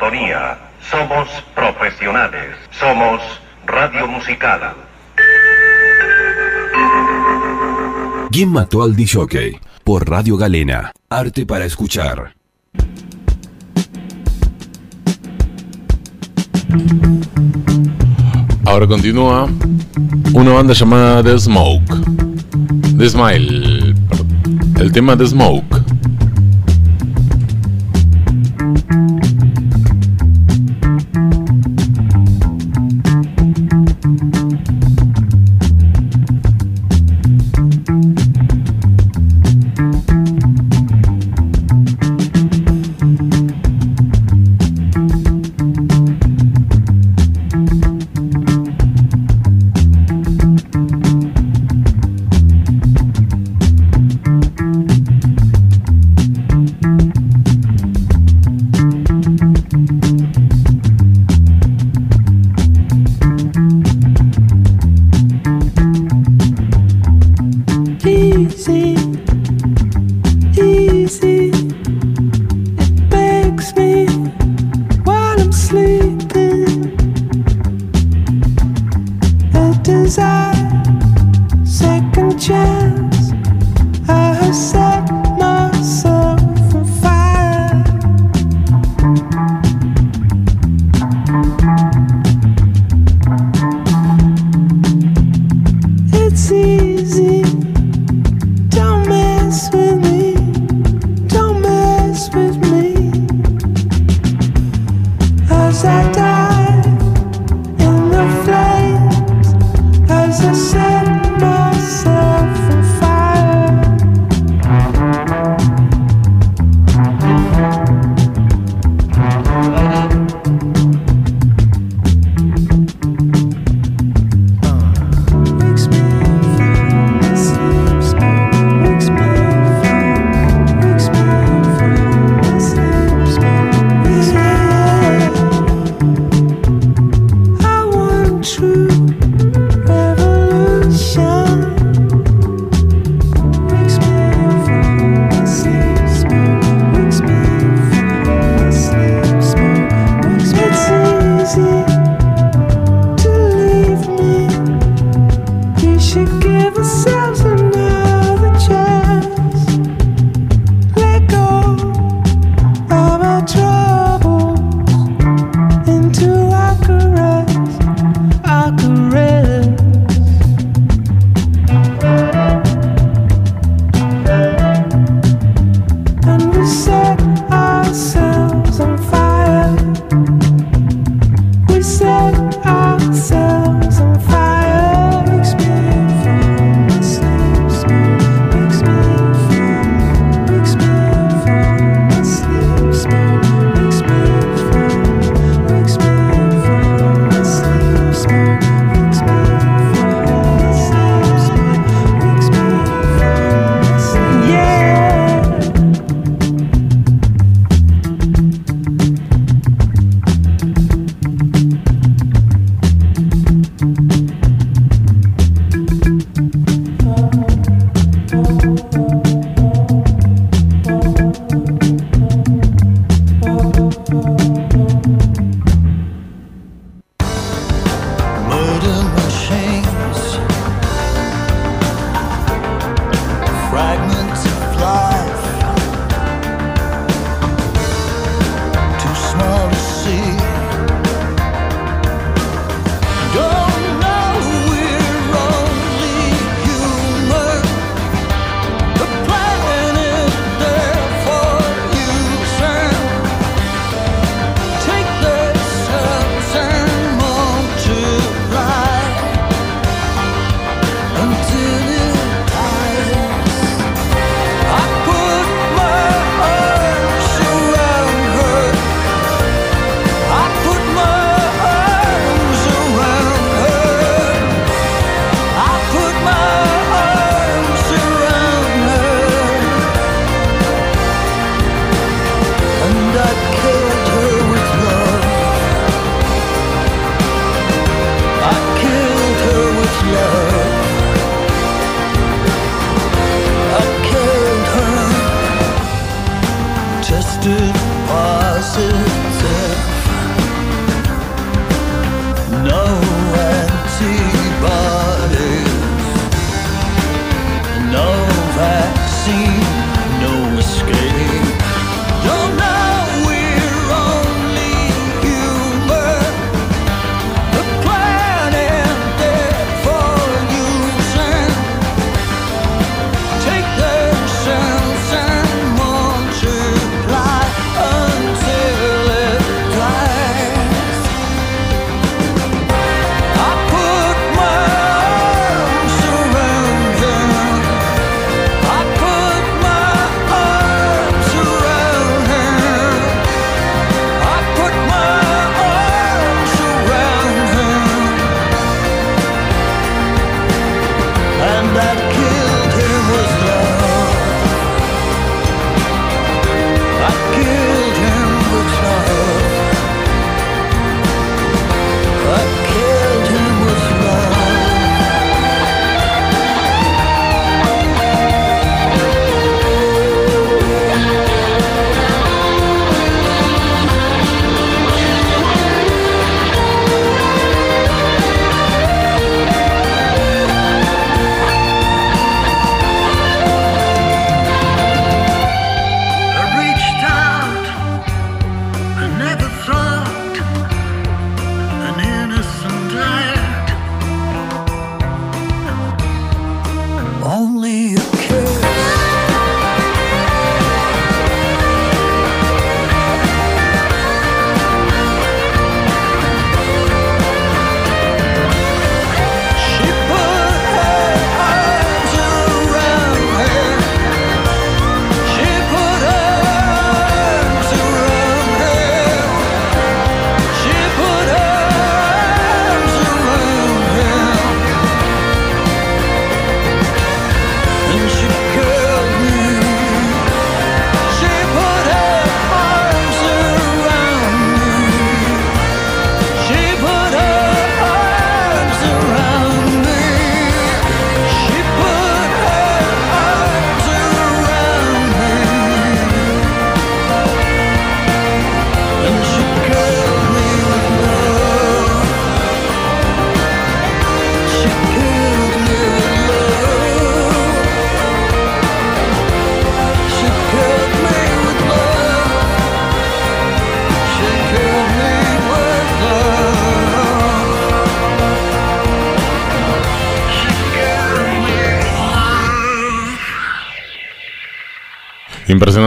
sintonía. Somos profesionales. Somos Radio Musical. ¿Quién mató al DJ? Por Radio Galena. Arte para escuchar. Ahora continúa una banda llamada The Smoke. The Smile. El tema The Smoke.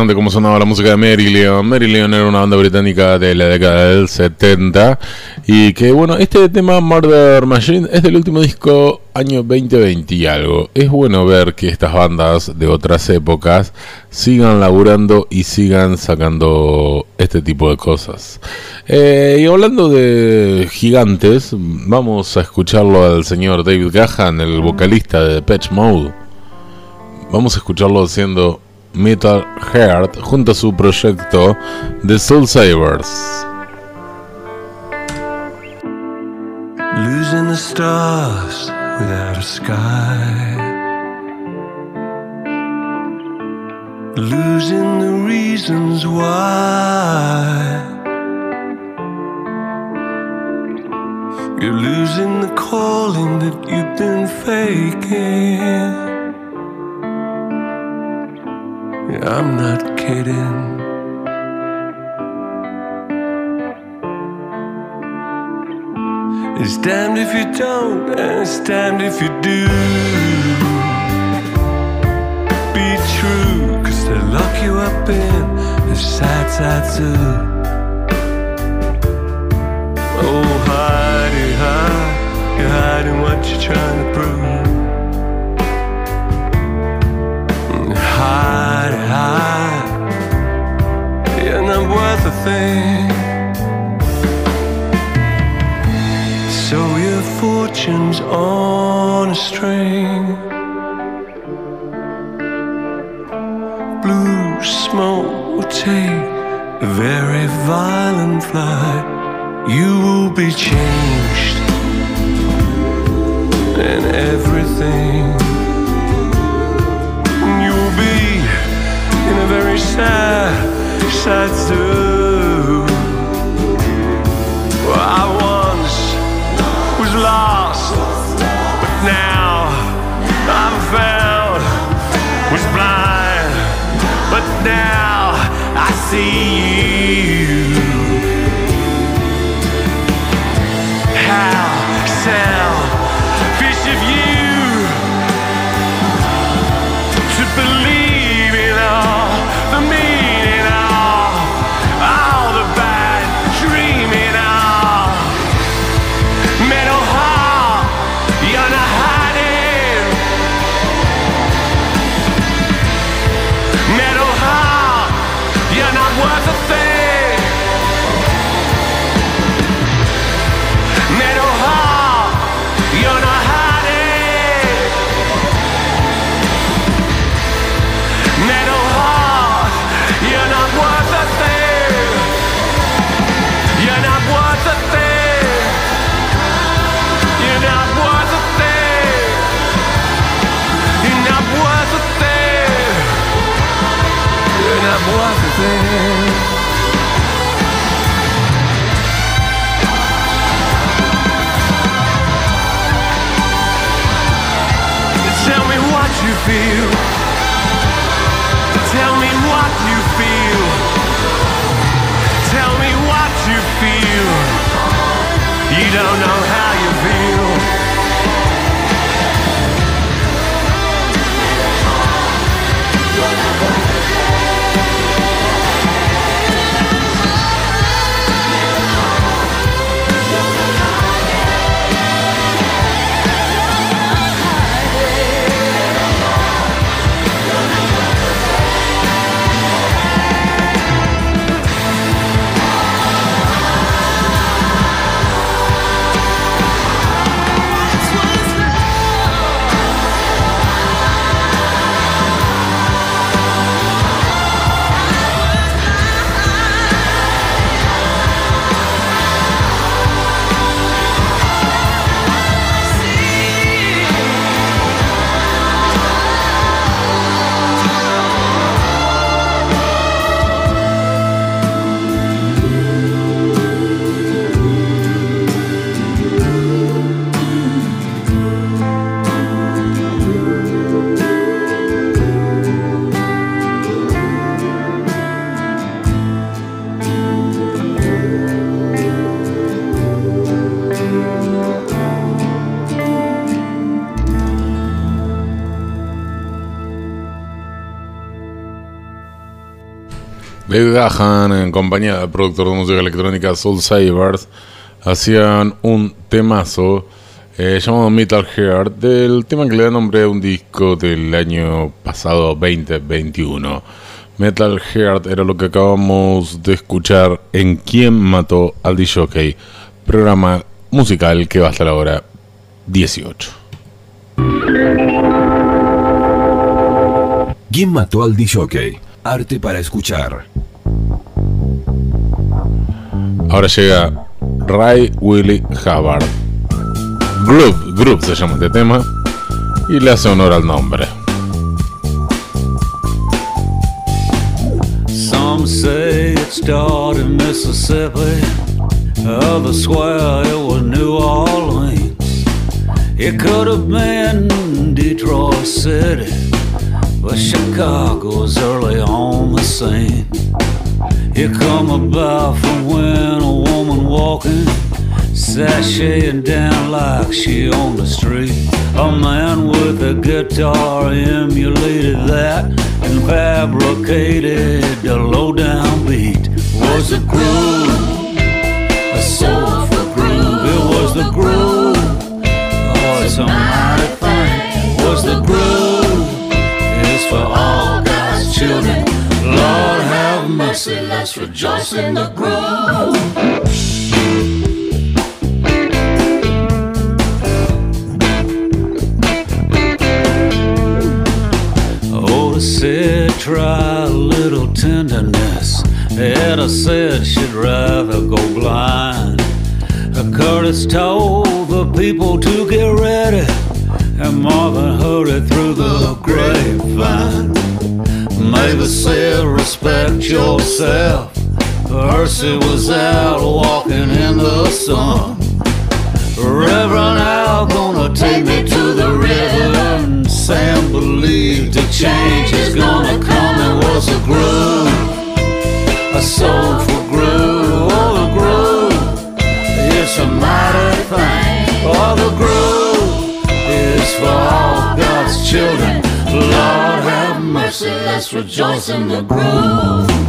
Impresionante cómo sonaba la música de Marillion. Marillion era una banda británica de la década del 70. Y que bueno, este tema Murder Machine es del último disco año 2020 y algo. Es bueno ver que estas bandas de otras épocas sigan laburando y sigan sacando este tipo de cosas. Eh, y hablando de gigantes, vamos a escucharlo al señor David Gahan, el vocalista de Patch Mode. Vamos a escucharlo haciendo Metal Heart junto a su proyecto The Soul Savers. Losing the stars without a sky. Losing the reasons why. You're losing the calling that you've been faking. I'm not kidding. It's damned if you don't, and it's damned if you do. Be true, cause they lock you up in the sad, sad zoo. Oh, hidey, hide, you're hiding what you're trying to prove. Hide, hide, you're not worth a thing. So your fortune's on a string. Blue smoke will take a very violent flight. You will be changed and everything. You will be in a very sad, sad zoo. I once was lost, but now I'm found. Was blind, but now I see you. Feel. Tell me what you feel. Tell me what you feel. You don't know how you feel. David Gahan, en compañía del productor de música electrónica Soul Savers, hacían un temazo eh, llamado Metal Heart, del tema que le da nombre a un disco del año pasado 2021. Metal Heart era lo que acabamos de escuchar en Quién mató al DJ, programa musical que va hasta la hora 18. ¿Quién mató al DJ? Arte para escuchar. Ahora llega Ray Willie Hubbard. Group, Group se llama este tema y le hace honor al nombre. Some say it started in Mississippi, others swear it was New Orleans. It could have been Detroit City, but Chicago's early on the scene. It come about from when a woman walking, sashaying down like she on the street. A man with a guitar emulated that and fabricated the low down beat. Was the groove, a soulful groove? It was the groove. Oh, it's have let's rejoice in the groove. Oh, try a little tenderness. Etta said she'd rather go blind. Curtis told the people to get ready, and Marvin hurried through the grapevine. Mavis said, respect yourself. Percy was out walking in the sun. Reverend Al gonna take me to the river and Sam believed the change is gonna come It was a groove, a soulful groove, oh the groove, it's a mighty thing Oh the groove is for all God's children let's rejoice in the groove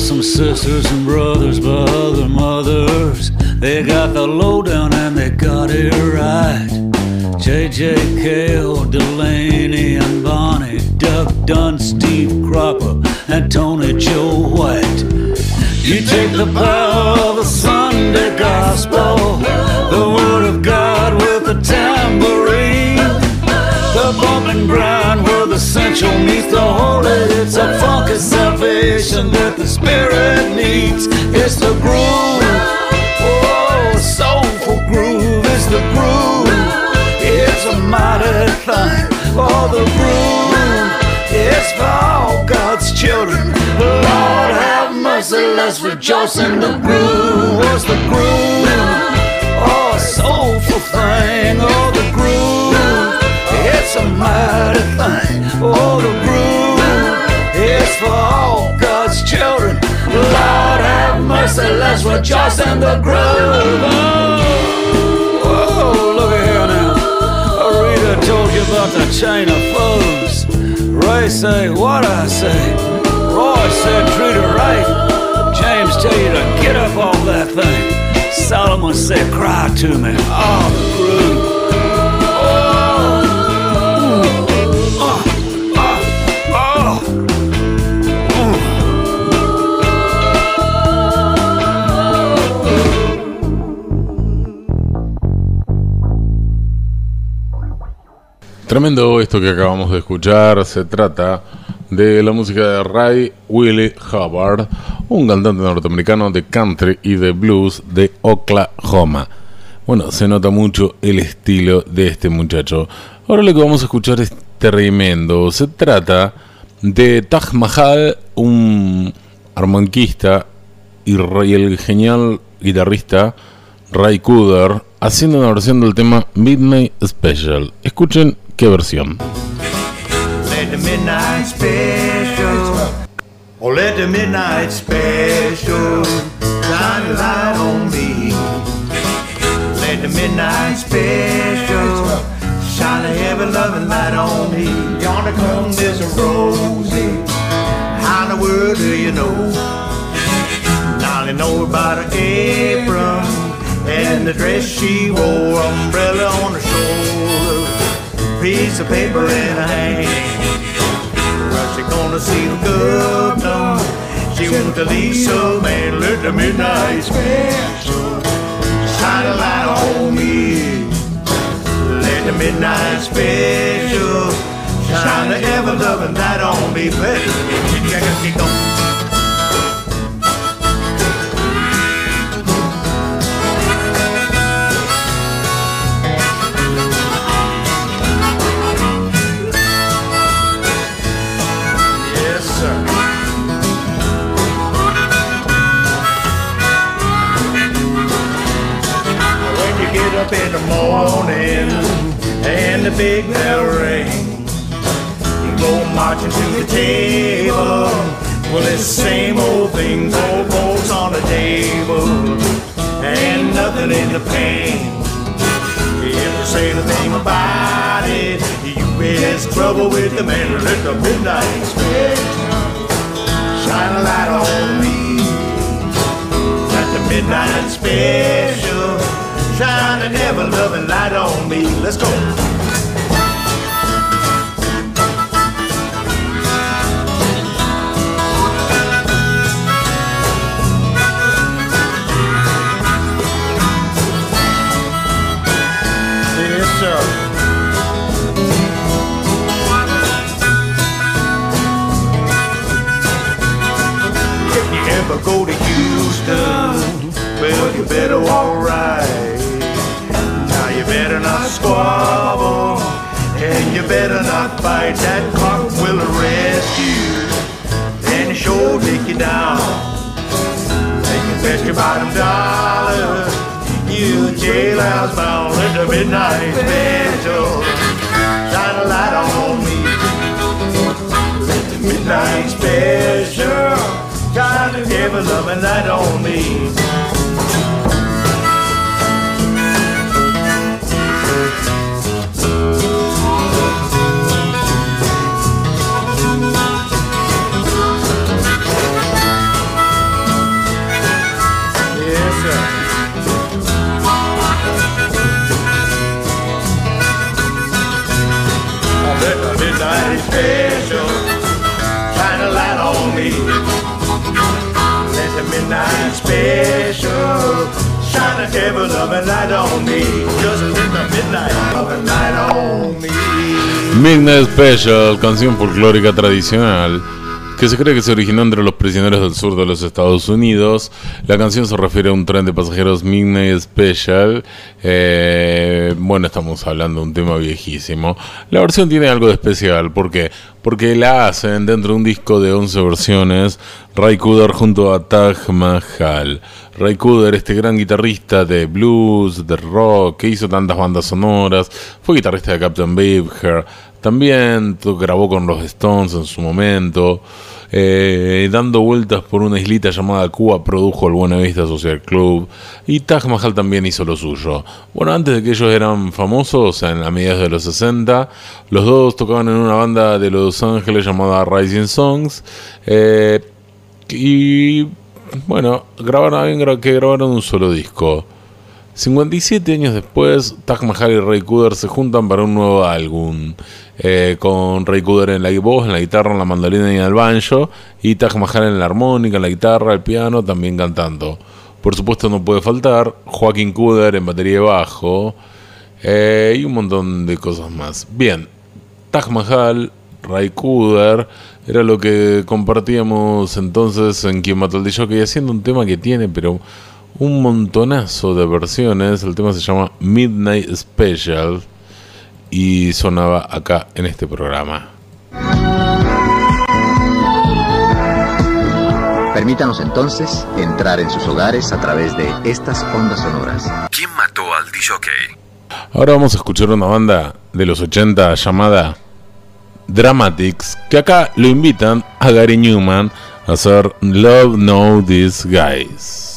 some sisters and brothers by other mothers. They got the lowdown and they got it right. JJ Cale, Delaney and Steve Cropper, and Tony Joe White. You take the power of the Sunday gospel, the word of God with a tambourine. The bumping grind where the sensual meets the holy. It's a funky salvation that the spirit needs. It's the groove. Oh, soulful groove is the groove. It's a mighty thing. Oh, the groove. Mercy, let's rejoice in the groove. What's the groove? Oh, a soulful thing. Oh, the groove. It's a mighty thing. Oh, the groove It's for all God's children. Lord have mercy, let's rejoice in the groove. Oh, oh, look at here now. Rita told you about the chain of foes. Ray say, what I say. Roy said, treat her right. Tell. Tremendo esto que acabamos de escuchar. Se trata de la música de Ray Willie Hubbard, un cantante norteamericano de country y de blues de Oklahoma. Bueno, se nota mucho el estilo de este muchacho. Ahora lo que vamos a escuchar es tremendo. Se trata de Taj Mahal, un armonquista y, el genial guitarrista Ray Cooder, haciendo una versión del tema Midnight Special. Escuchen qué versión. Midnight special Oh, let the midnight special shine a light on me. Let the midnight special shine a heavy loving light on me. Yonder comes Miss Rosie. How in the world do you know? Now I know about her apron and the dress she wore, umbrella on her shoulder, piece of paper in her hand. She gonna see the governor. She wants to leave so man, let the midnight special shine a light on me. Let the midnight special shine a ever loving light on me. But up in the morning and the big bell rings. you go marching to the table. Well, it's the same old thing, four folks on the table, and nothing in the pan. If you say the thing about it, you is trouble with the man who the midnight special. Shine a light on me. Let the midnight special shine ever loving light on me. Let's go. If you ever go to Houston, well, you better walk right. Now you better not squabble, and you better not fight. That clock will arrest you, and sure take you down. They can fetch your bottom dollar. You jailhouse bound at the midnight special. Shine a light on me. Let the midnight special shine a heavy loving light on me. Midnight Special, canción folclórica tradicional que se cree que se originó entre los prisioneros del sur de los Estados Unidos. La canción se refiere a un tren de pasajeros Midnight Special. Eh, bueno, estamos hablando de un tema viejísimo. La versión tiene algo de especial. ¿Por qué? Porque la hacen dentro de un disco de 11 versiones. Ray Cooder junto a Taj Mahal. Ray Cooder, este gran guitarrista de blues, de rock, que hizo tantas bandas sonoras, fue guitarrista de Captain Beefheart, también grabó con los Stones en su momento, eh, dando vueltas por una islita llamada Cuba, produjo el Buena Vista Social Club, y Taj Mahal también hizo lo suyo. Bueno, antes de que ellos eran famosos, en a mediados de los 60, los dos tocaban en una banda de Los Ángeles llamada Rising Songs, eh, y bueno, grabaron, gra- que grabaron un solo disco. 57 años después, Taj Mahal y Ray Cooder se juntan para un nuevo álbum. eh, con Ray Cooder en la voz, en la guitarra, en la mandolina y en el banjo. Y Taj Mahal en la armónica, en la guitarra, el piano, también cantando. Por supuesto no puede faltar Joaquín Cooder en batería y bajo. eh, y un montón de cosas más. Bien, Taj Mahal, Ray Cooder, era lo que compartíamos entonces en Quien Mató al DJ, haciendo un tema que tiene, pero un montonazo de versiones. El tema se llama Midnight Special y sonaba acá en este programa. Permítanos entonces entrar en sus hogares a través de estas ondas sonoras. ¿Quién mató al DJ? Ahora vamos a escuchar una banda de los 80 llamada Dramatics, que acá lo invitan a Gary Newman hacer Love Know These Guys.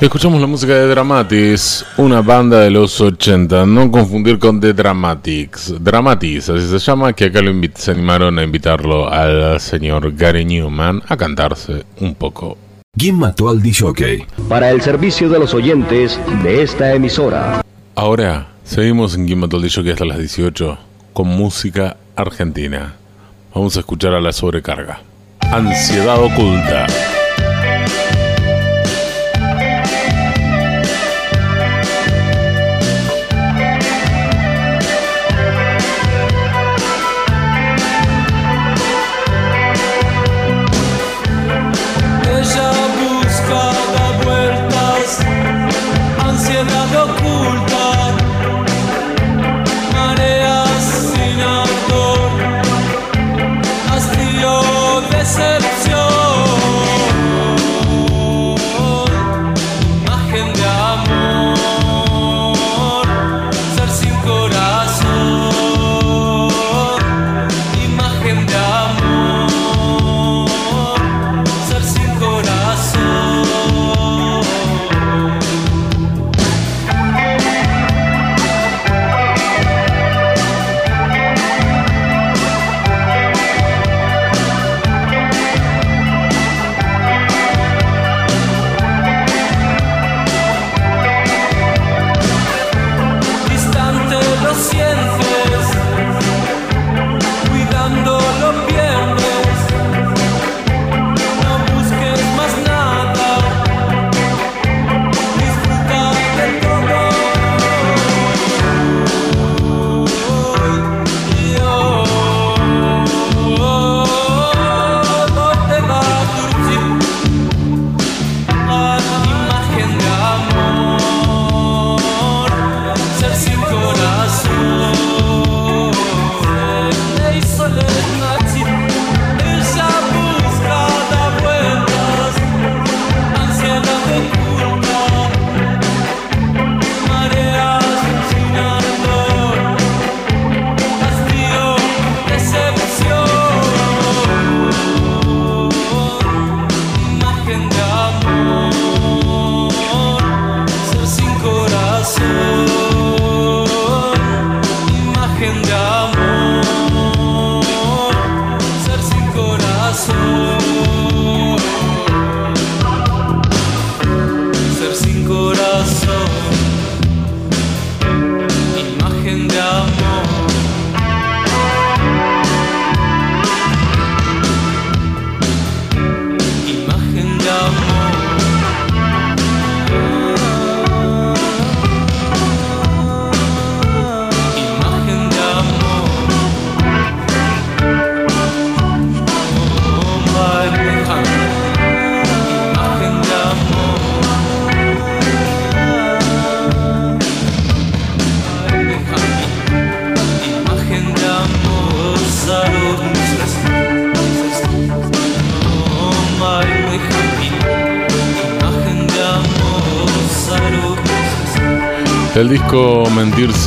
Escuchamos la música de Dramatis, una banda de los 80, no confundir con The Dramatics. Dramatis, así se llama, que acá lo se animaron a invitarlo al señor Gary Newman a cantarse un poco. ¿Quién mató al DJ? Para el servicio de los oyentes de esta emisora. Ahora seguimos en Game Battle Show que hasta las 18 con música argentina. Vamos a escuchar a la sobrecarga. Ansiedad oculta.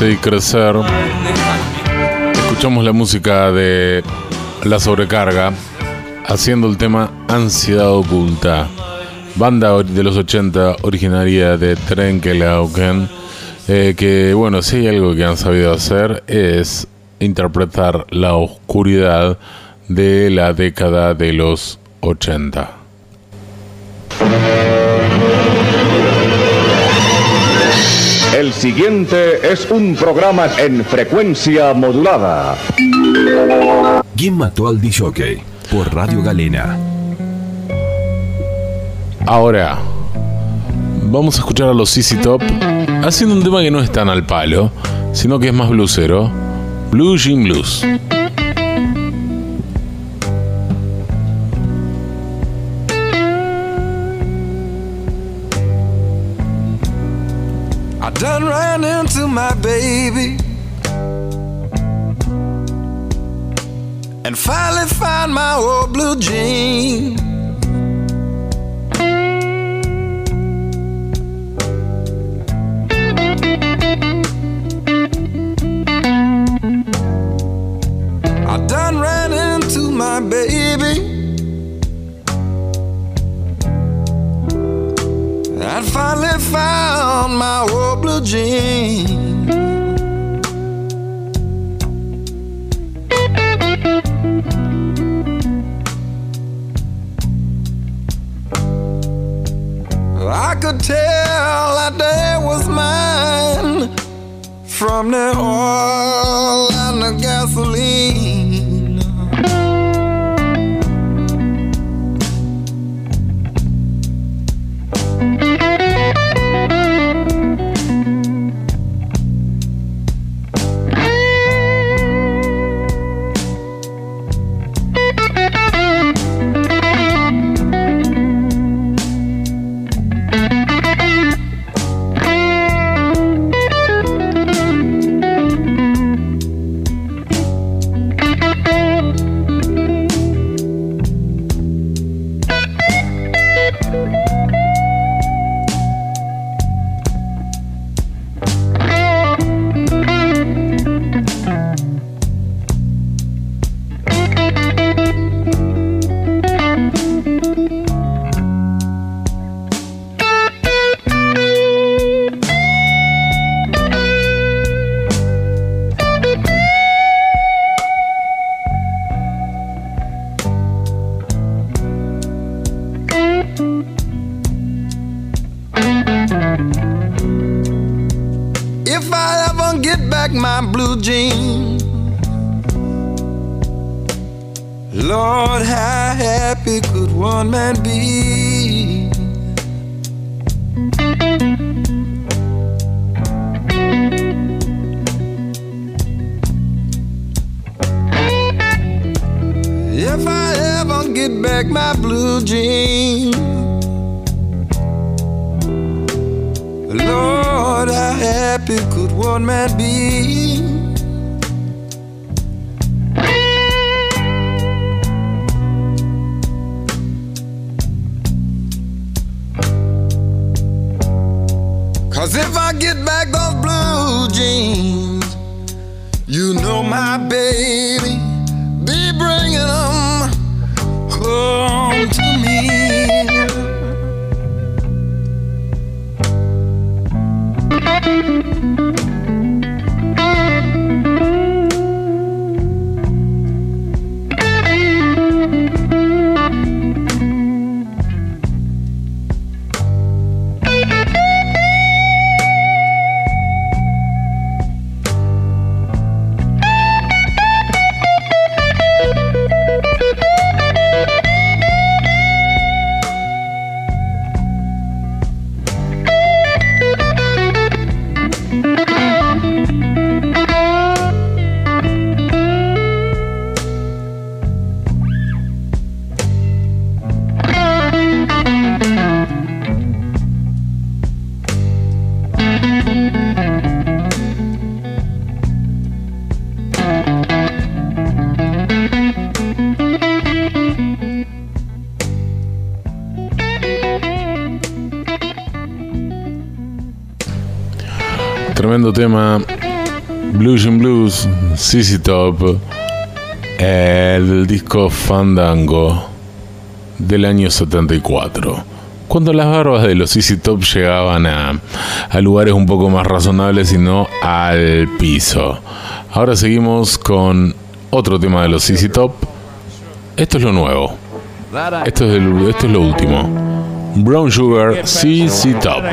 Y Crecer, escuchamos la música de La Sobrecarga, haciendo el tema Ansiedad Oculta, banda de los 80 originaria de Trenkelauken, eh, que bueno, si hay algo que han sabido hacer es interpretar la oscuridad de la década de los 80. El siguiente es un programa en frecuencia modulada. ¿Quién mató al DJ? Por Radio Galena. Ahora, vamos a escuchar a los CC Top haciendo un tema que no es tan al palo, sino que es más bluesero. Blue Jean Blues. Finally found my old blue jean. Tema. Blues and Blues, CC Top. El disco Fandango del año 74. Cuando las barbas de los CC Top llegaban a, a lugares un poco más razonables y no al piso. Ahora seguimos con otro tema de los CC Top. Esto es lo nuevo. Esto es, esto es lo último. Brown Sugar CC Top.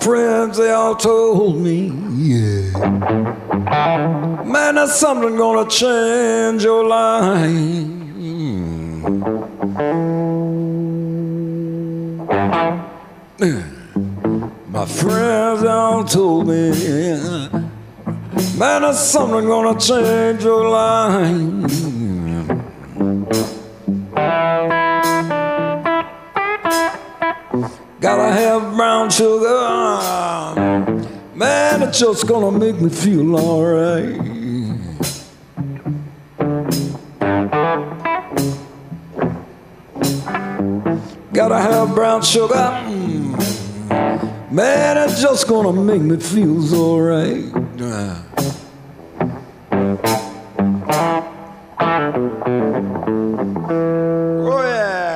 Friends, they all told me, yeah. Man, that's something gonna change your life. My friends, they all told me. Man, that's something gonna change your life. Gotta have brown sugar. Man, it's just gonna make me feel alright. Gotta have brown sugar. Man, it's just gonna make me feel alright. Oh, yeah.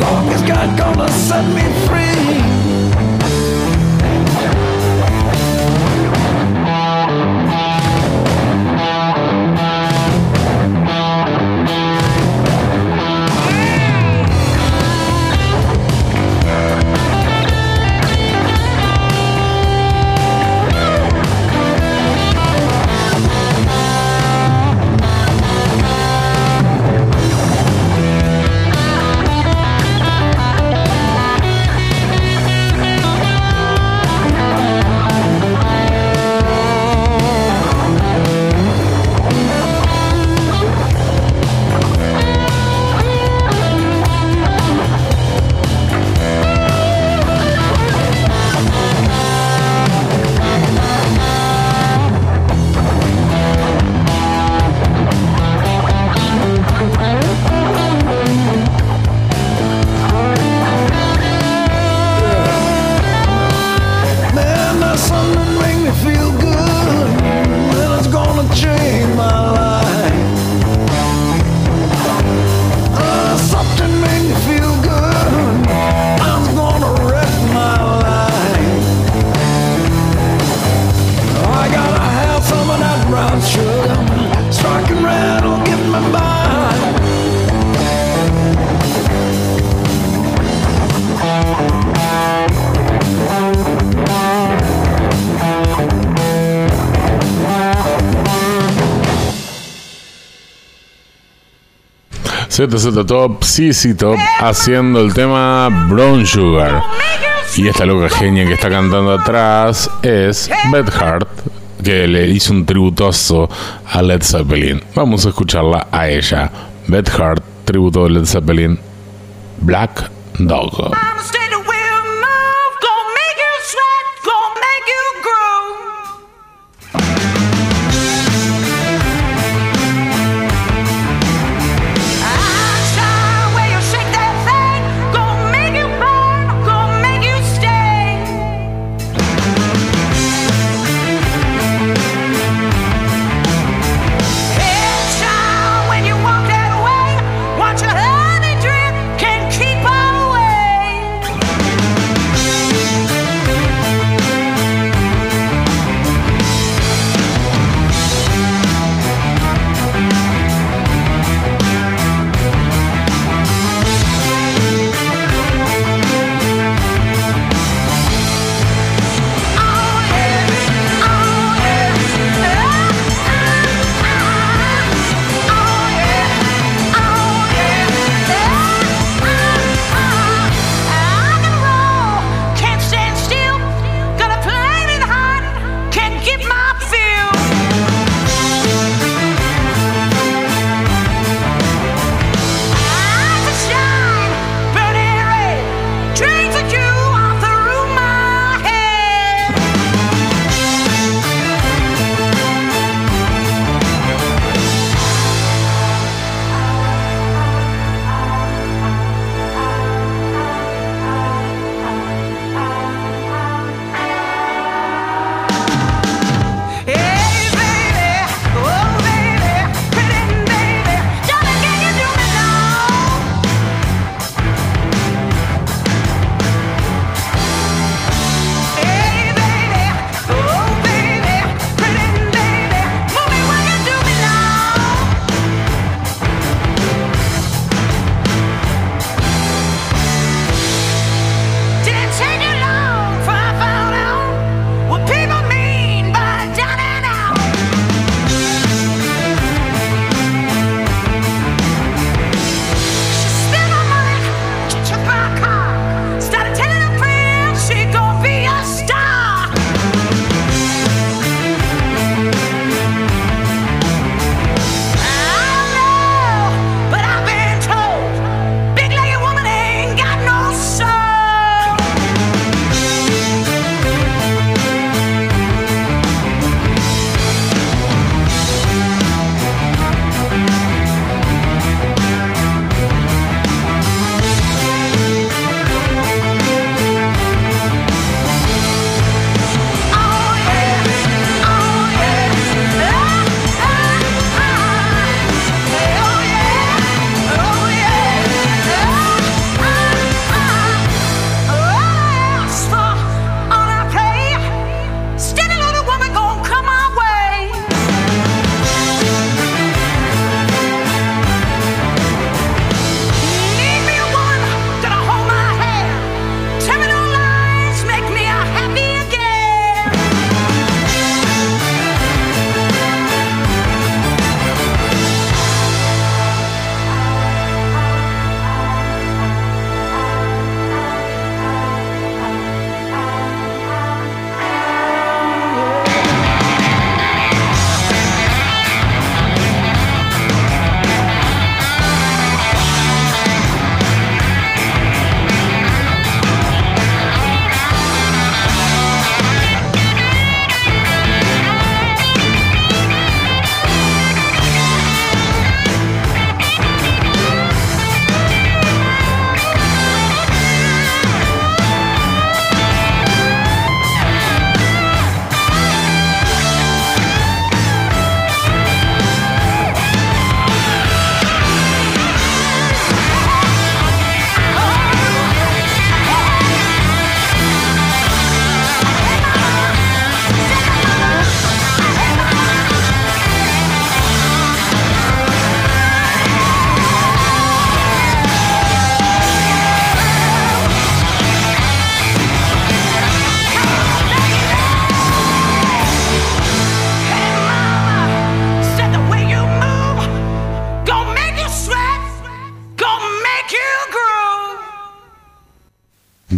Long as God gonna set me free. ZZ Top, CC Top, haciendo el tema Brown Sugar. Y esta loca genia que está cantando atrás es Beth Hart, que le hizo un tributoso a Led Zeppelin. Vamos a escucharla a ella. Beth Hart, tributo de Led Zeppelin, Black Dog.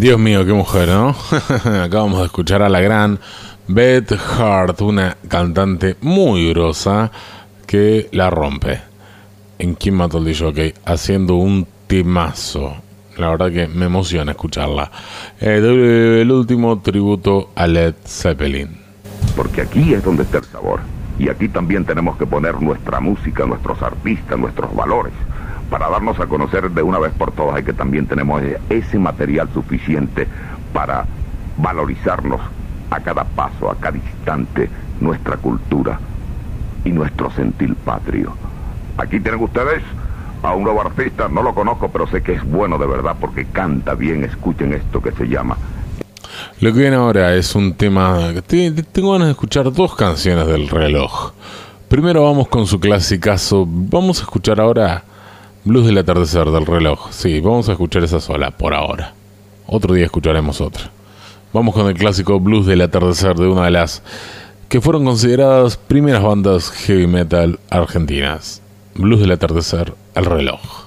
Dios mío, qué mujer, ¿no? Acabamos de escuchar a la gran Beth Hart, una cantante muy grosa que la rompe. En Kim mató el DJ, haciendo un temazo. La verdad que me emociona escucharla. Eh, el último tributo a Led Zeppelin. Porque aquí es donde está el sabor. Y aquí también tenemos que poner nuestra música, nuestros artistas, nuestros valores. Para darnos a conocer de una vez por todas hay que también tenemos ese material suficiente para valorizarnos a cada paso, a cada instante, nuestra cultura y nuestro sentir patrio. Aquí tienen ustedes a un nuevo artista, no lo conozco, pero sé que es bueno de verdad porque canta bien, escuchen esto que se llama Lo que viene ahora es un tema. te- te- Tengo ganas de escuchar dos canciones del reloj. Primero vamos con su clasicazo. Vamos a escuchar ahora Blues del atardecer del reloj. Sí, vamos a escuchar esa sola por ahora. Otro día escucharemos otra. Vamos con el clásico Blues del atardecer de una de las que fueron consideradas primeras bandas heavy metal argentinas. Blues del atardecer, el reloj.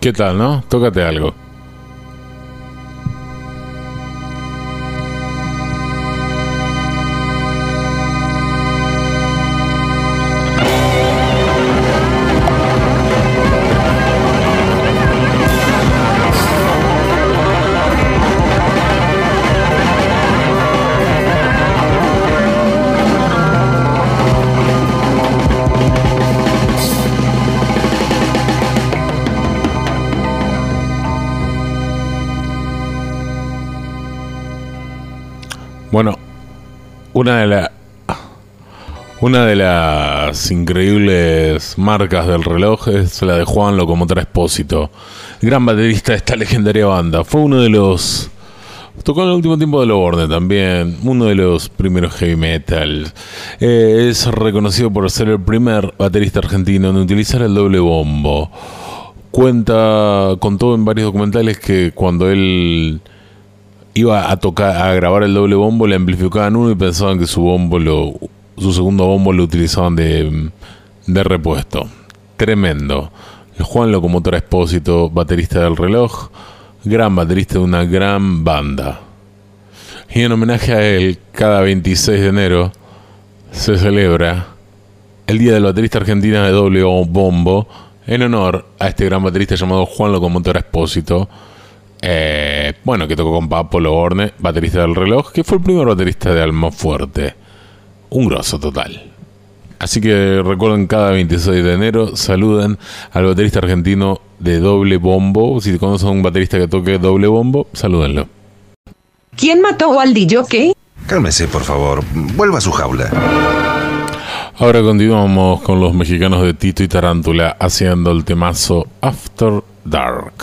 ¿Qué tal, no? Tócate algo. Una de las increíbles marcas del reloj es la de Juan Locomotora Espósito, gran baterista de esta legendaria banda. Fue uno de los tocó en el último tiempo de Loborne también, uno de los primeros heavy metal. Eh, es reconocido por ser el primer baterista argentino en utilizar el doble bombo. Cuenta, contó en varios documentales que cuando él iba a tocar, a grabar el doble bombo, le amplificaban uno y pensaban que su bombo lo, su segundo bombo lo utilizaban de, de repuesto. Tremendo. Juan Locomotora Espósito, baterista del reloj, gran baterista de una gran banda. Y en homenaje a él, cada 26 de enero se celebra el Día del Baterista Argentina de Doble Bombo en honor a este gran baterista llamado Juan Locomotora Espósito. Eh, bueno, que tocó con Papo Loborne, baterista del reloj, que fue el primer baterista de Alma Fuerte. Un grosso total. Así que recuerden cada 26 de enero, saluden al baterista argentino de doble bombo. Si conocen a un baterista que toque doble bombo, salúdenlo. ¿Quién mató al DJ? Cálmese, por favor. Vuelva a su jaula. Ahora continuamos con los mexicanos de Tito y Tarántula haciendo el temazo After Dark.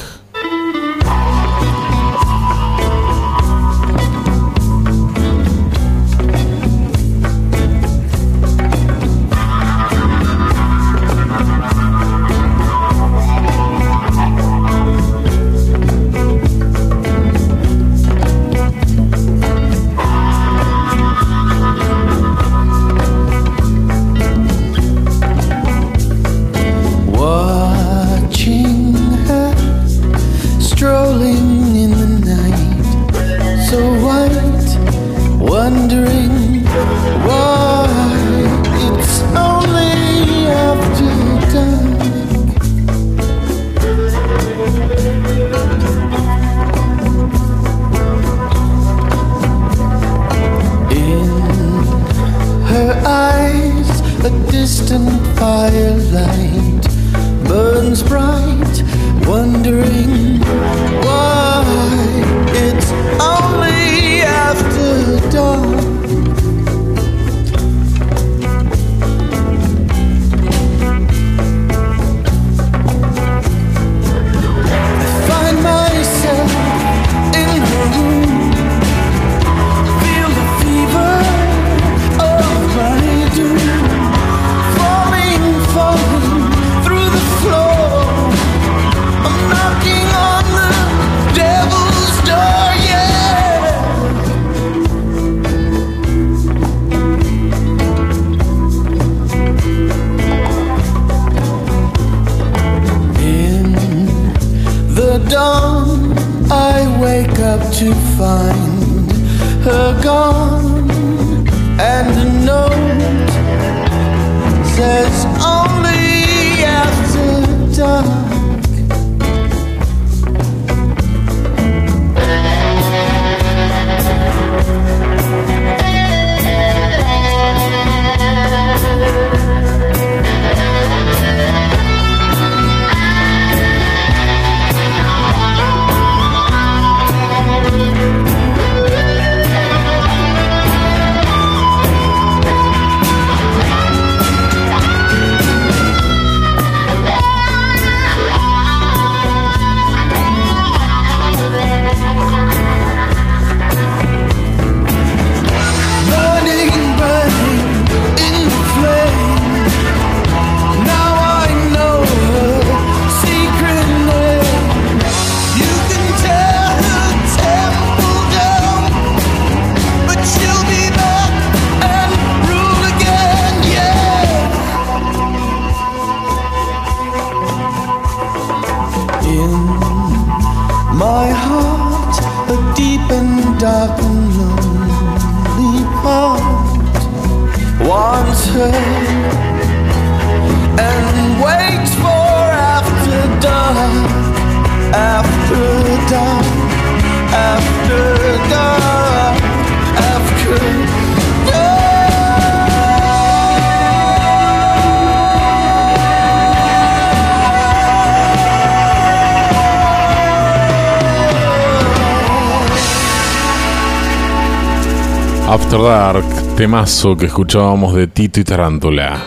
Temazo que escuchábamos de Tito y Tarántula.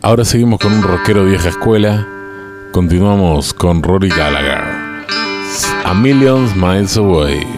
Ahora seguimos con un rockero vieja escuela. Continuamos con Rory Gallagher. A Millions Miles Away.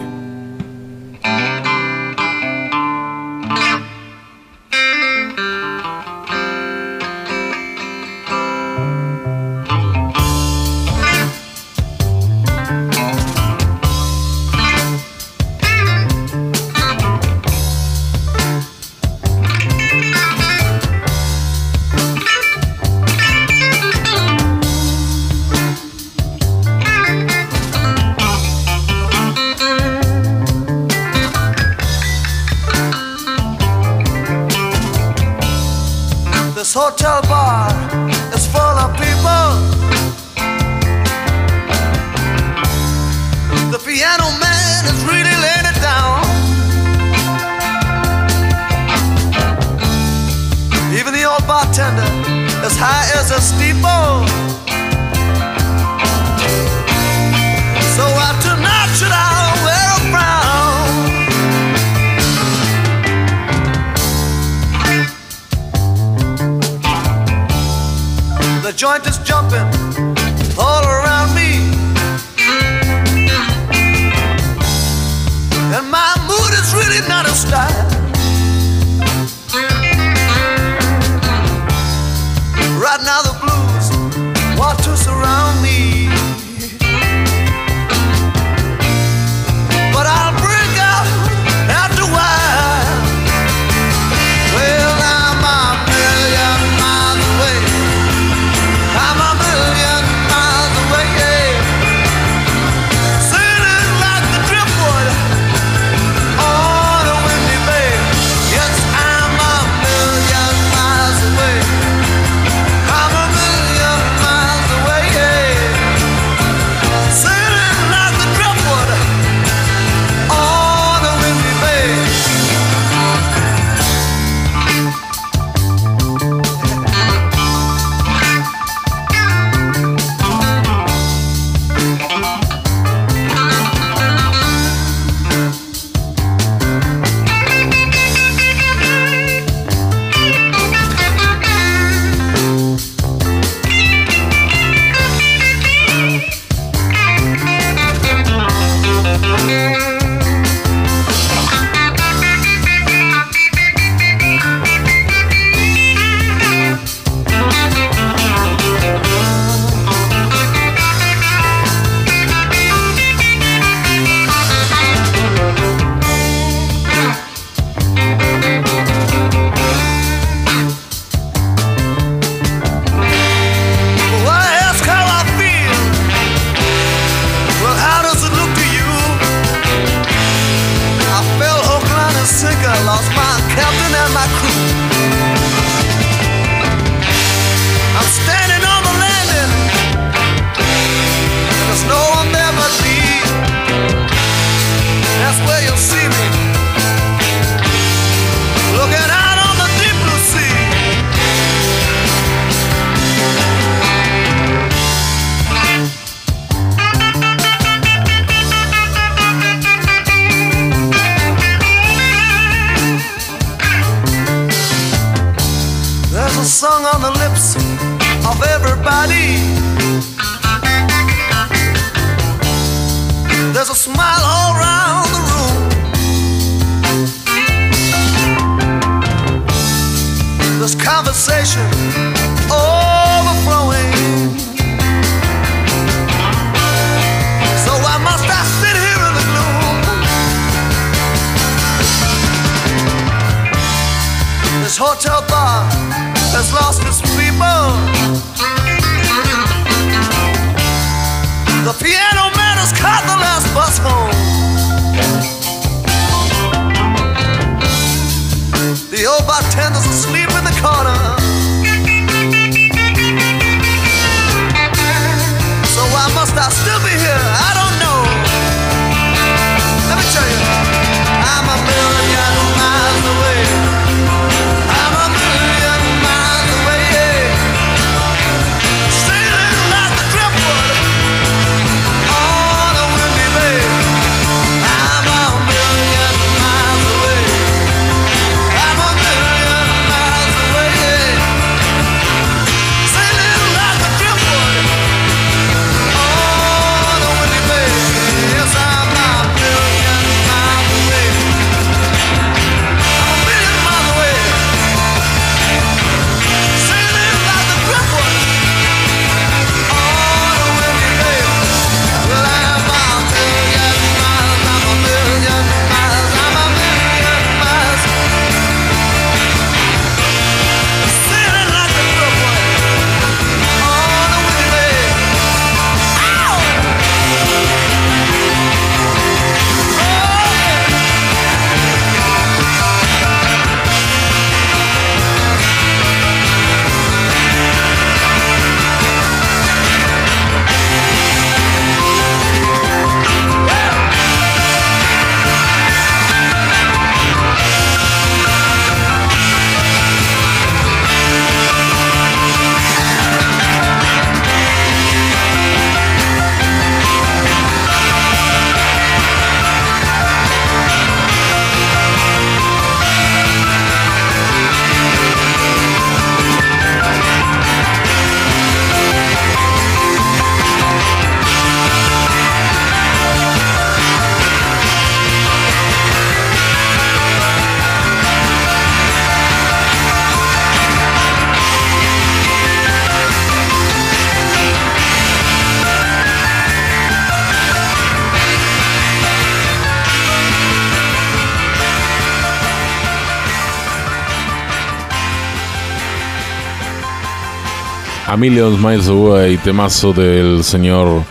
Millions Miles Away, temazo del señor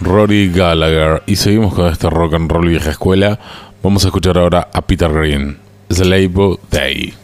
Rory Gallagher. Y seguimos con este rock and roll vieja escuela. Vamos a escuchar ahora a Peter Green, Slave Day.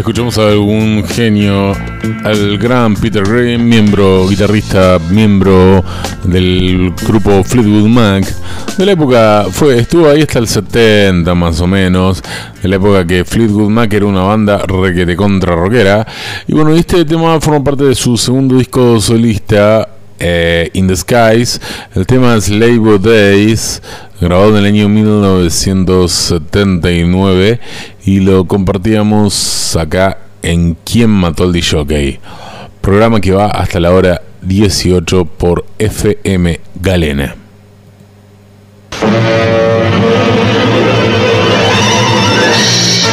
Escuchamos a algún genio, al gran Peter Green, miembro, guitarrista, miembro del grupo Fleetwood Mac. De la época, fue, estuvo ahí hasta el 70 más o menos. De la época que Fleetwood Mac era una banda requete contra rockera. Y bueno, este tema forma parte de su segundo disco solista. Eh, In the Skies, el tema es Labor Days, grabado en el año 1979 y lo compartíamos acá en ¿Quién mató al DJ? Programa que va hasta la hora 18 por FM Galena.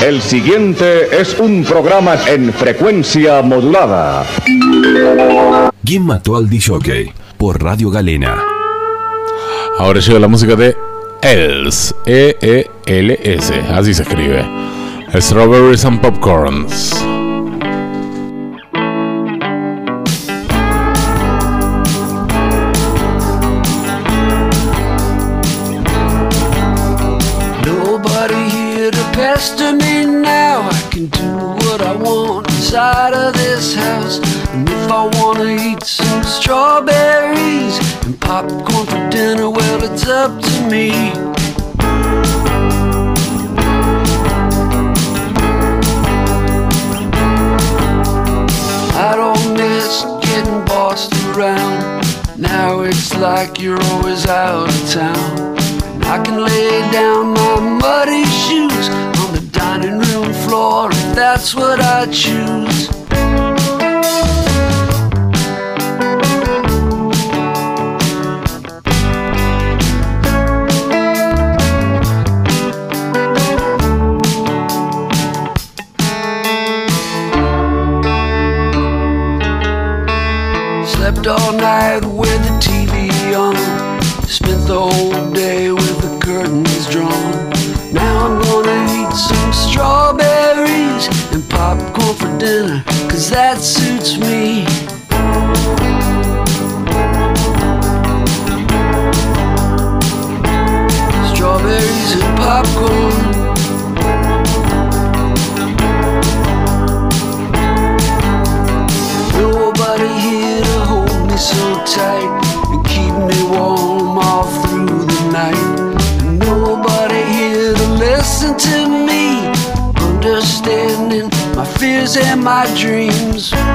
El siguiente es un programa en frecuencia modulada. ¿Quién mató al DJ? Por Radio Galena. Ahora llega la música de Els, E-E-L-S, así se escribe. Strawberries and Popcorns. Me. I don't miss getting bossed around. Now it's like you're always out of town. I can lay down my muddy shoes on the dining room floor if that's what I choose. All night with the TV on. Spent the whole day with the curtains drawn. Now I'm gonna eat some strawberries and popcorn for dinner, cause that suits me. Strawberries and popcorn. My dreams.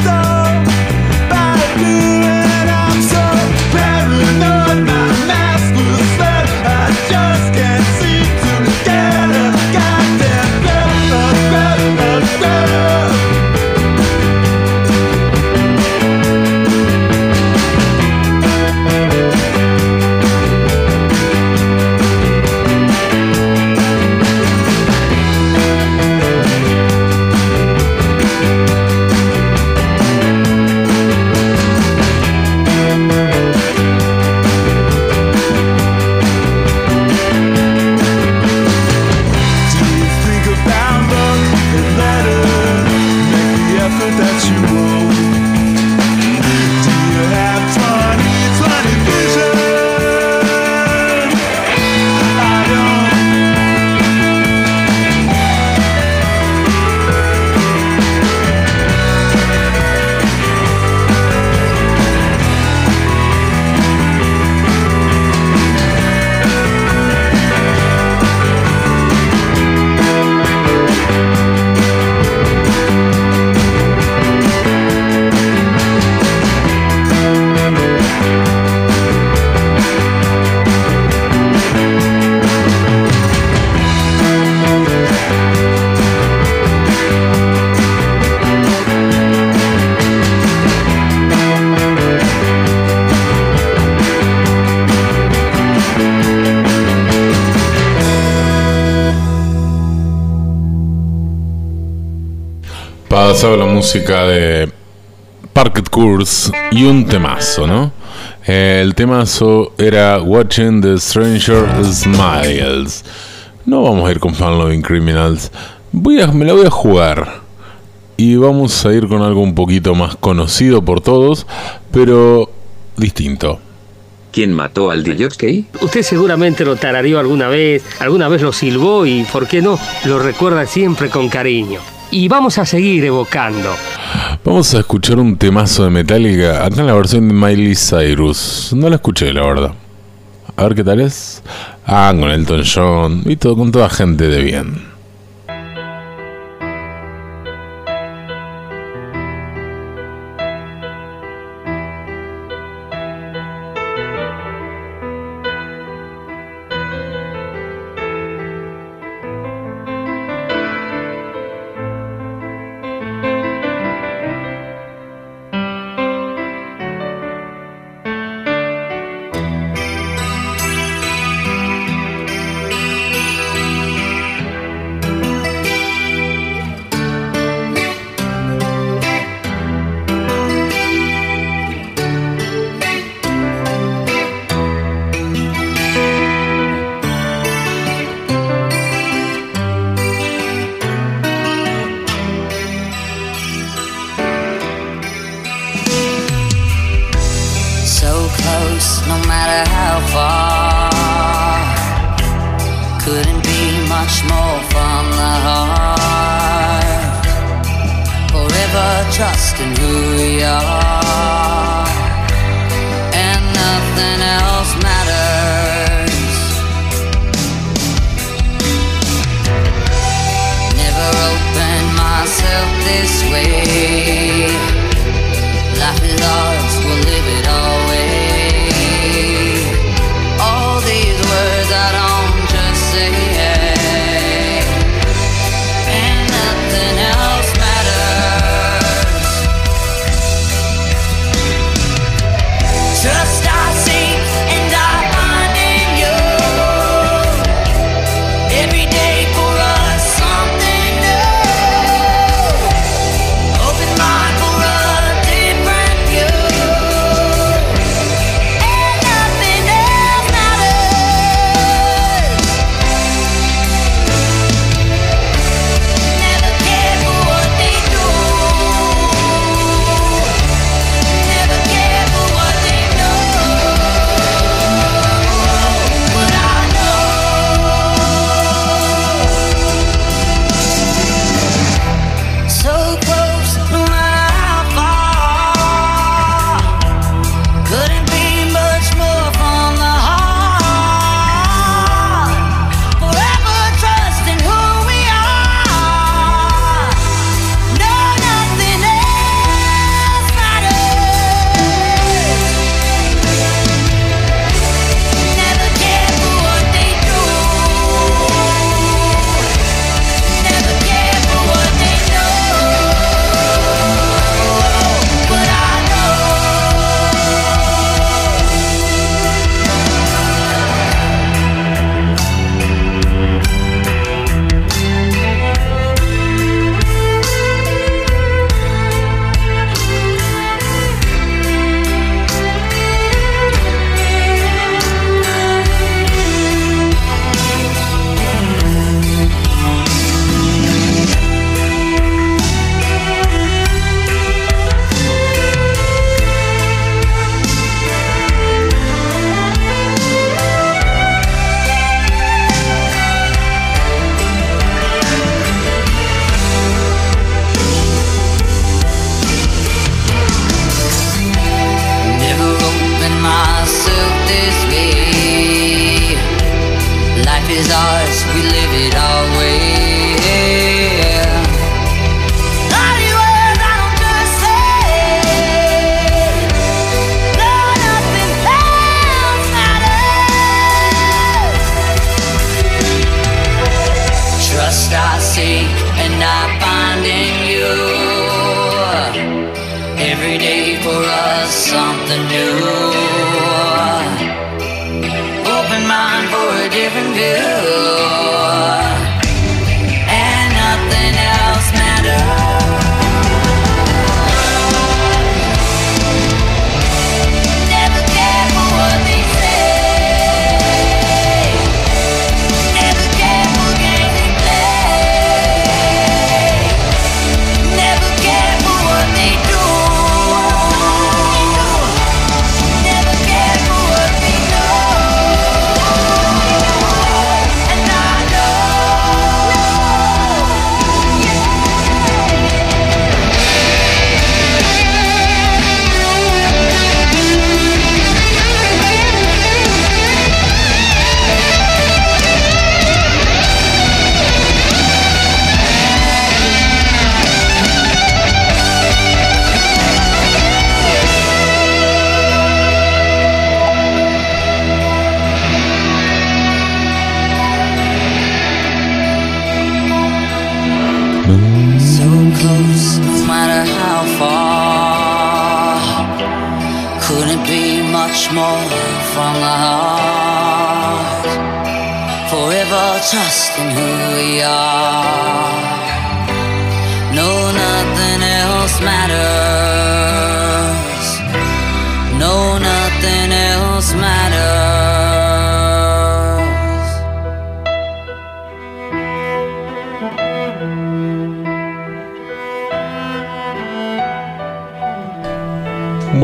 stars. Música de Parket Course y un temazo, ¿no? El temazo era Watching the Stranger Smiles. No vamos a ir con Fan Loving Criminals. Voy a, me la voy a jugar. Y vamos a ir con algo un poquito más conocido por todos, pero distinto. ¿Quién mató al DJ? Usted seguramente lo tarareó alguna vez, alguna vez lo silbó y, ¿por qué no?, lo recuerda siempre con cariño. Y vamos a seguir evocando. Vamos a escuchar un temazo de Metallica, acá en la versión de Miley Cyrus. No la escuché, la verdad. A ver qué tal es. Ah, con Elton John y todo, con toda gente de bien.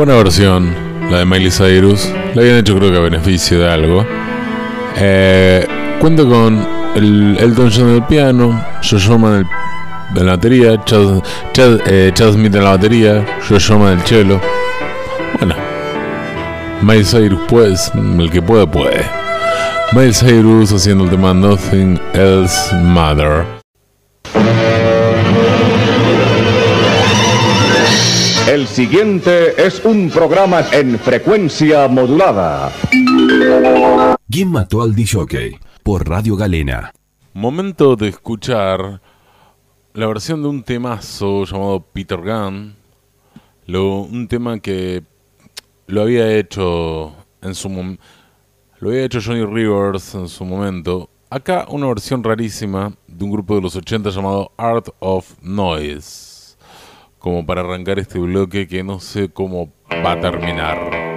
Buena versión, la de Miley Cyrus. La habían hecho creo que a beneficio de algo. Eh, cuenta con el Elton John en el piano, Joe Man en, la batería, Chad, Chad, eh, Chad Smith en la batería, Joe Man en el cello. Bueno, Miley Cyrus pues, el que puede puede. Miley Cyrus haciendo el tema Nothing Else Matter. El siguiente es un programa en frecuencia modulada. ¿Quién mató al DJ? Por Radio Galena. Momento de escuchar la versión de un temazo llamado Peter Gunn. Lo- un tema que lo había hecho en su lo había hecho Johnny Rivers en su momento. Acá una versión rarísima de un grupo de los 80 llamado Art of Noise. Como para arrancar este bloque que no sé cómo va a terminar.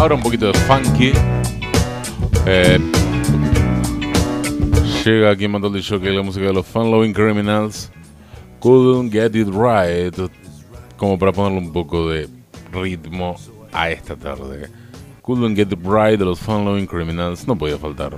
Ahora un poquito de funky. Eh, llega aquí Mató el Show que la música de los Fun Loving Criminals. Couldn't Get It Right. Como para ponerle un poco de ritmo a esta tarde. Couldn't Get It Right de los Fun Loving Criminals. No podía faltar.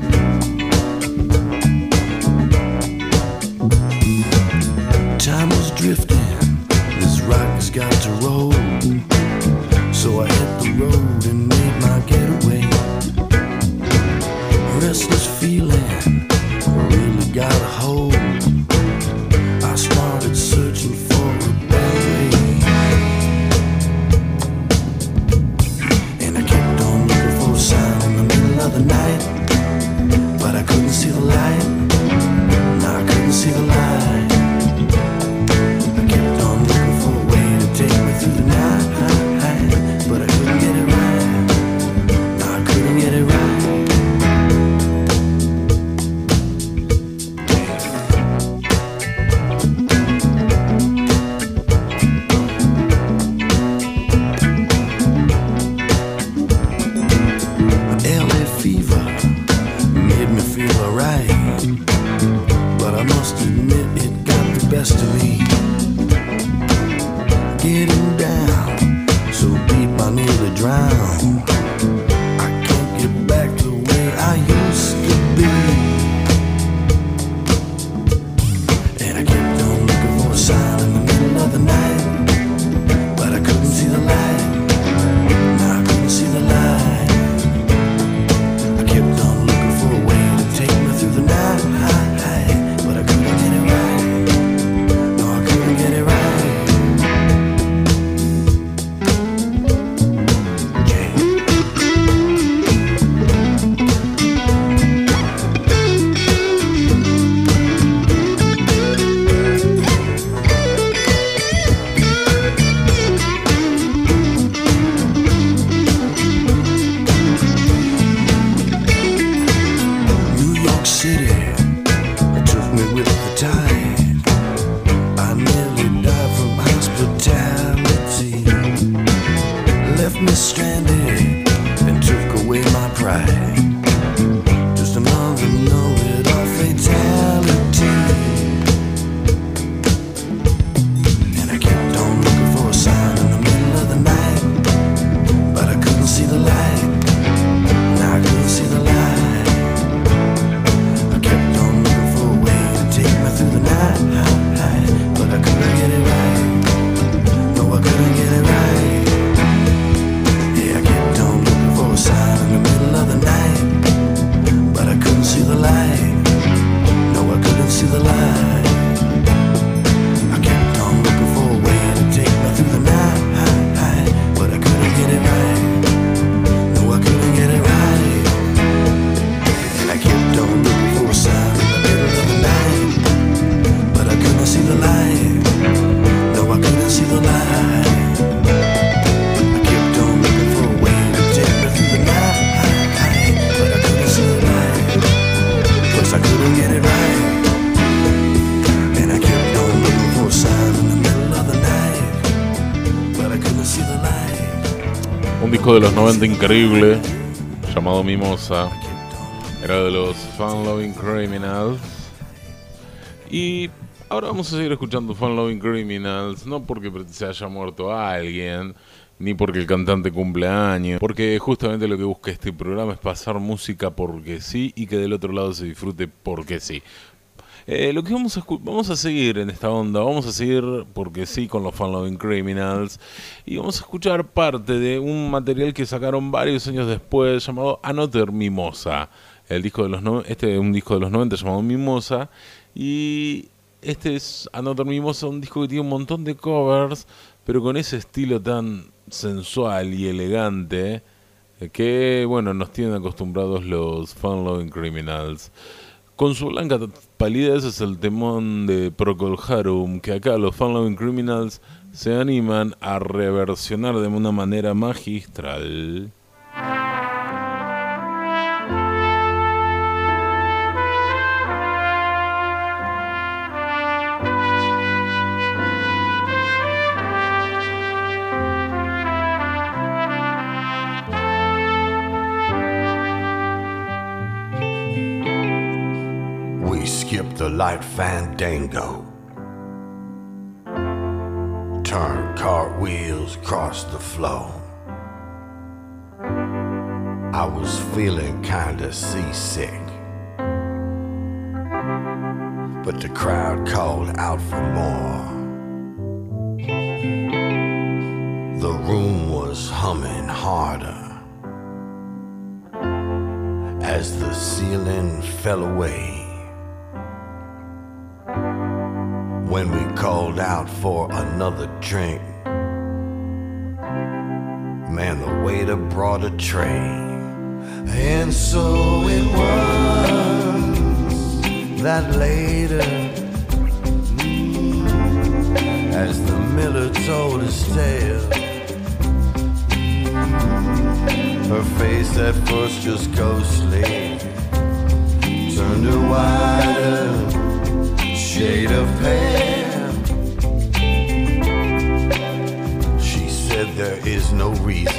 De los 90 increíble llamado Mimosa. Era de los Fun Loving Criminals. Y ahora vamos a seguir escuchando Fun Loving Criminals. No porque se haya muerto alguien, ni porque el cantante cumple años. Porque justamente lo que busca este programa es pasar música porque sí y que del otro lado se disfrute porque sí. Eh, lo que vamos a vamos a seguir en esta onda, vamos a seguir porque sí con los Fun Loving Criminals y vamos a escuchar parte de un material que sacaron varios años después llamado Another Mimosa. El disco de los no- este es un disco de los 90 llamado Mimosa y este es Another Mimosa, un disco que tiene un montón de covers, pero con ese estilo tan sensual y elegante eh, que bueno, nos tienen acostumbrados los Fun Loving Criminals. Con su blanca palidez es el temón de Procol Harum, que acá los Fun Loving Criminals se animan a reversionar de una manera magistral. We skip the light fandango. Turn crossed the floor. I was feeling kinda seasick. But the crowd called out for more. The room was humming harder as the ceiling fell away. When we called out for another drink, a. And so it was that later, as the miller told his tale, her face at first just ghostly turned a wider shade of pale. She said there is no reason,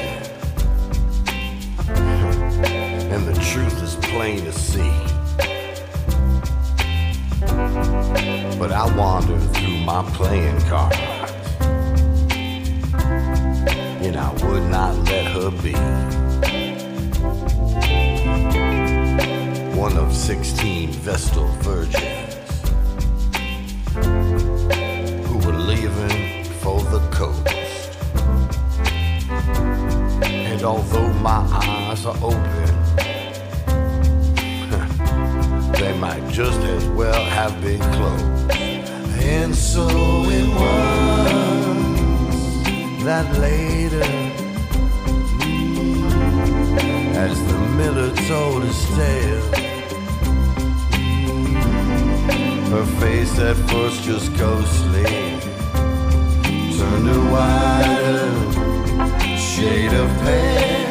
plain to see. But I wandered through my playing cards, and I would not let her be. One of 16 Vestal virgins who were leaving for the coast. And although my eyes are open, might just as well have been closed. And so it was that later, as the miller told his tale, her face at first just ghostly turned a wider shade of pale.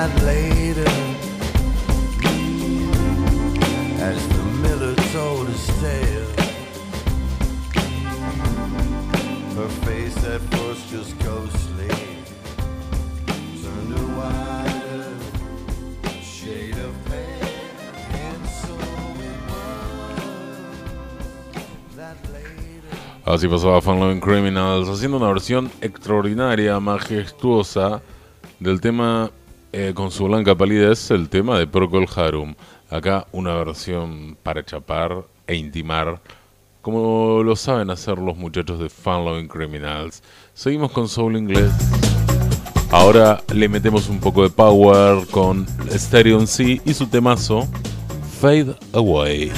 That later, as the miller told his tale, her face at first just ghostly turned a wider shade of pale. Así pasaba Loving Criminals haciendo una versión extraordinaria, majestuosa del tema eh, con su blanca palidez, el tema de Procol Harum. Acá una versión para chapar e intimar, como lo saben hacer los muchachos de Fun Loving Criminals. Seguimos con Soul Inglés. Ahora le metemos un poco de power con Stereo C y su temazo Fade Away.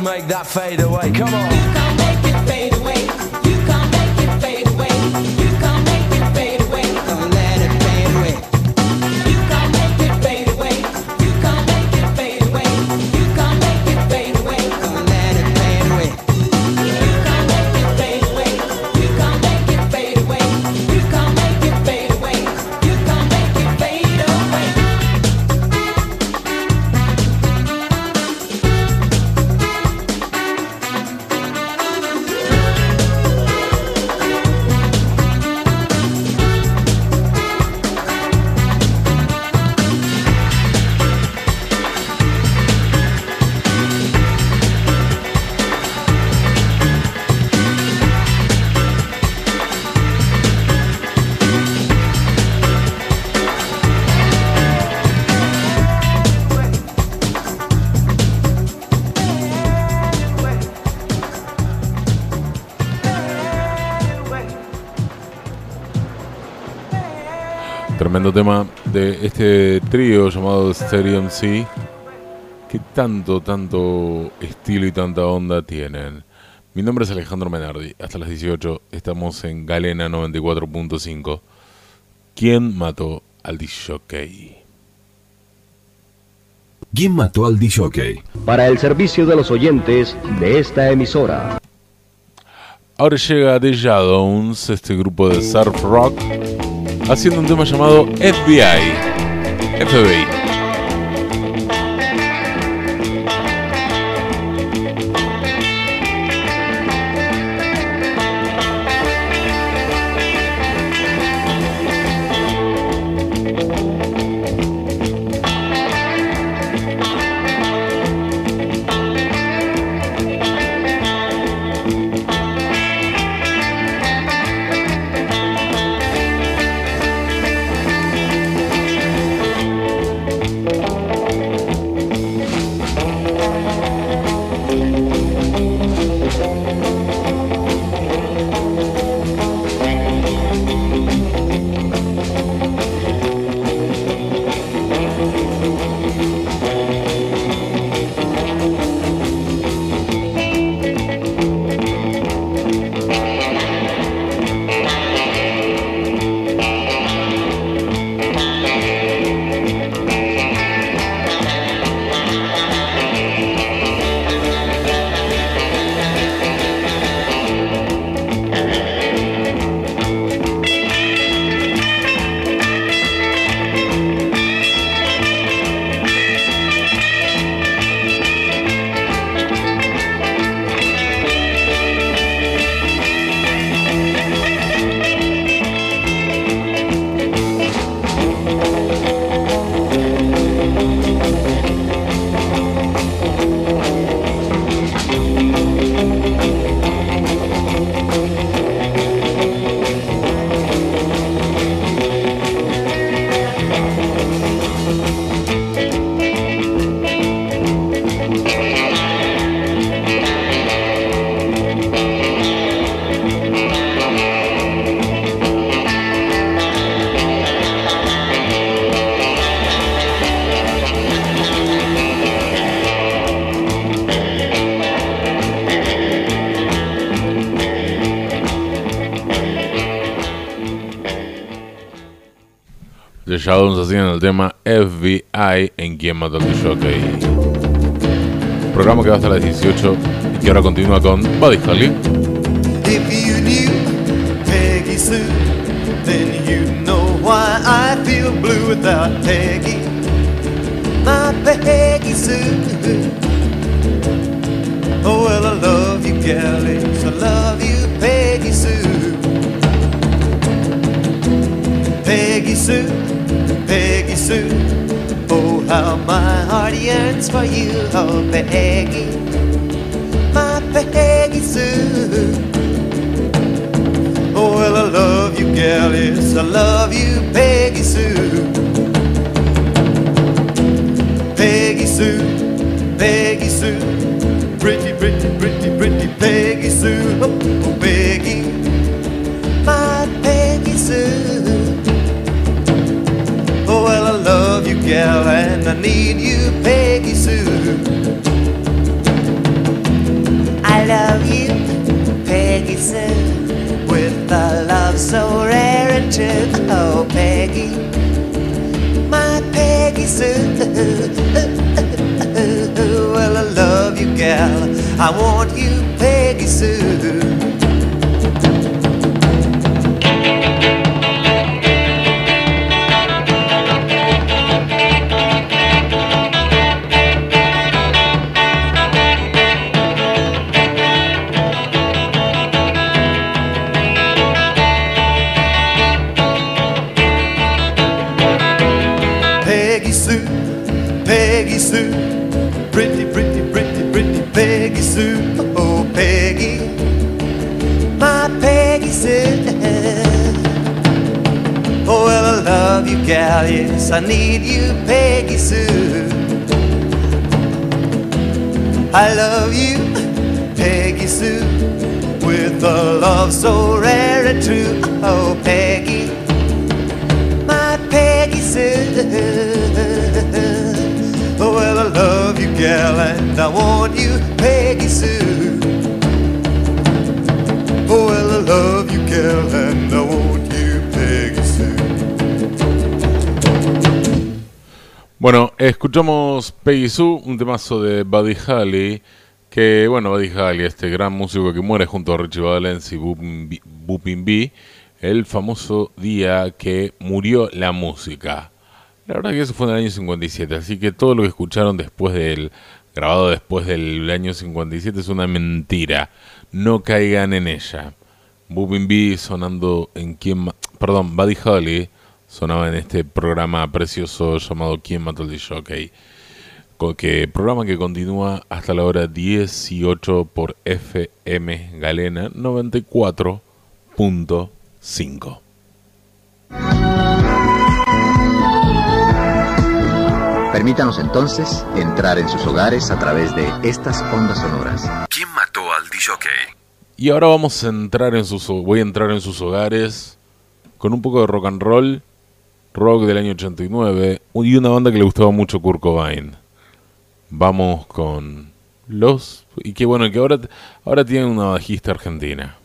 make that fade away. Come on. de este trío llamado Stadium C, que tanto, tanto estilo y tanta onda tienen. Mi nombre es Alejandro Menardi, hasta las 18 estamos en Galena 94.5. ¿Quién mató al disjockey? ¿Quién mató al disjockey? Para el servicio de los oyentes de esta emisora. Ahora llega The Downs, este grupo de surf rock haciendo un tema llamado FBI. FBI. Shadows hacían el tema FBI en Quien Mató al Jockey. Programa que va hasta las 18 y que ahora continúa con Buddy Holly. If you knew Peggy Sue, then you know why I feel blue without Peggy. My Peggy Sue. Oh, well, I love you, galleys. I love you, Peggy Sue. Peggy Sue, Peggy Sue. Oh, how my heart yearns for you, oh, Peggy. My Peggy Sue. Oh, well, I love you, gal, I love you, Peggy Sue. Peggy Sue, Peggy Sue, pretty, pretty, pretty, pretty Peggy Sue. Gal, and I need you, Peggy Sue. I love you, Peggy Sue with a love so rare and true. Oh, Peggy, my Peggy Sue. Well, I love you, gal. I want you, gal, yes, I need you, Peggy Sue. I love you, Peggy Sue, with a love so rare and true. Oh, Peggy, my Peggy Sue. Oh, well, I love you, gal, and I want you, Peggy Sue. Oh, well, I love you, gal, and I want you, Bueno, escuchamos Peggy Sue, un temazo de Buddy Holly. Que bueno, Buddy Holly, este gran músico que muere junto a Richie Valens y Bupin B- el famoso día que murió la música. La verdad que eso fue en el año 57, así que todo lo que escucharon después del grabado después del año 57 es una mentira. No caigan en ella. Bupin B sonando en quién, Ma- perdón, Buddy Holly sonaba en este programa precioso llamado ¿Quién mató al Jockey? Que programa que continúa hasta la hora 18 por FM Galena 94.5. Permítanos entonces entrar en sus hogares a través de estas ondas sonoras. ¿Quién mató al DJ? Y ahora vamos a entrar en sus voy a entrar en sus hogares con un poco de rock and roll, rock del año 89 y una banda que le gustaba mucho Kurt Cobain. Vamos con los y qué bueno que ahora ahora tienen una bajista argentina.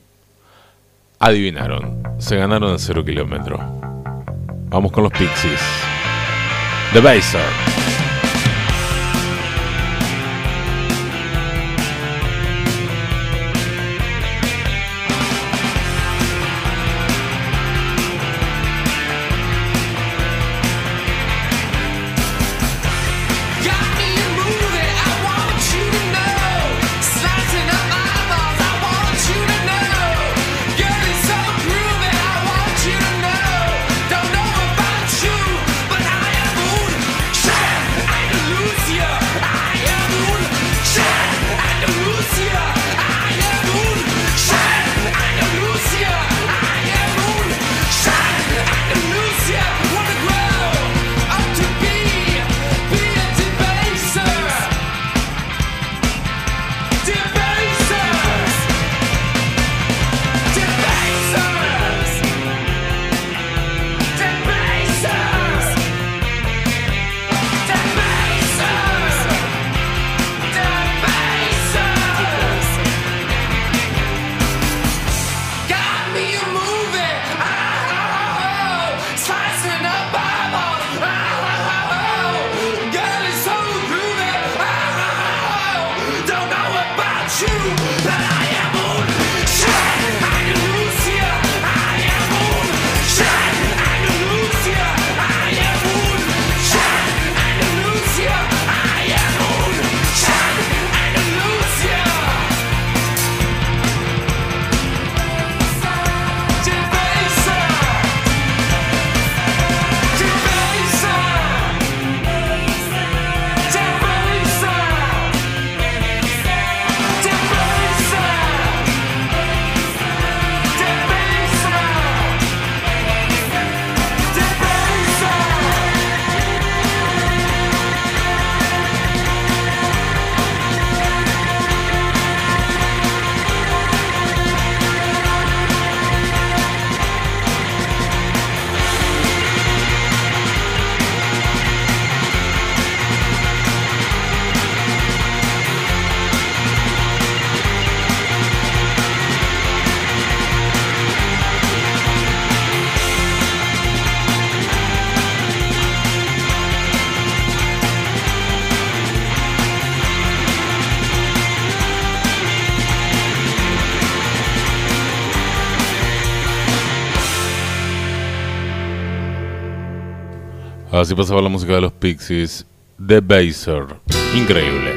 Adivinaron, se ganaron en cero kilómetro. Vamos con los Pixies. The Baser. Pasaba la música de los Pixies, The Baser. Increíble.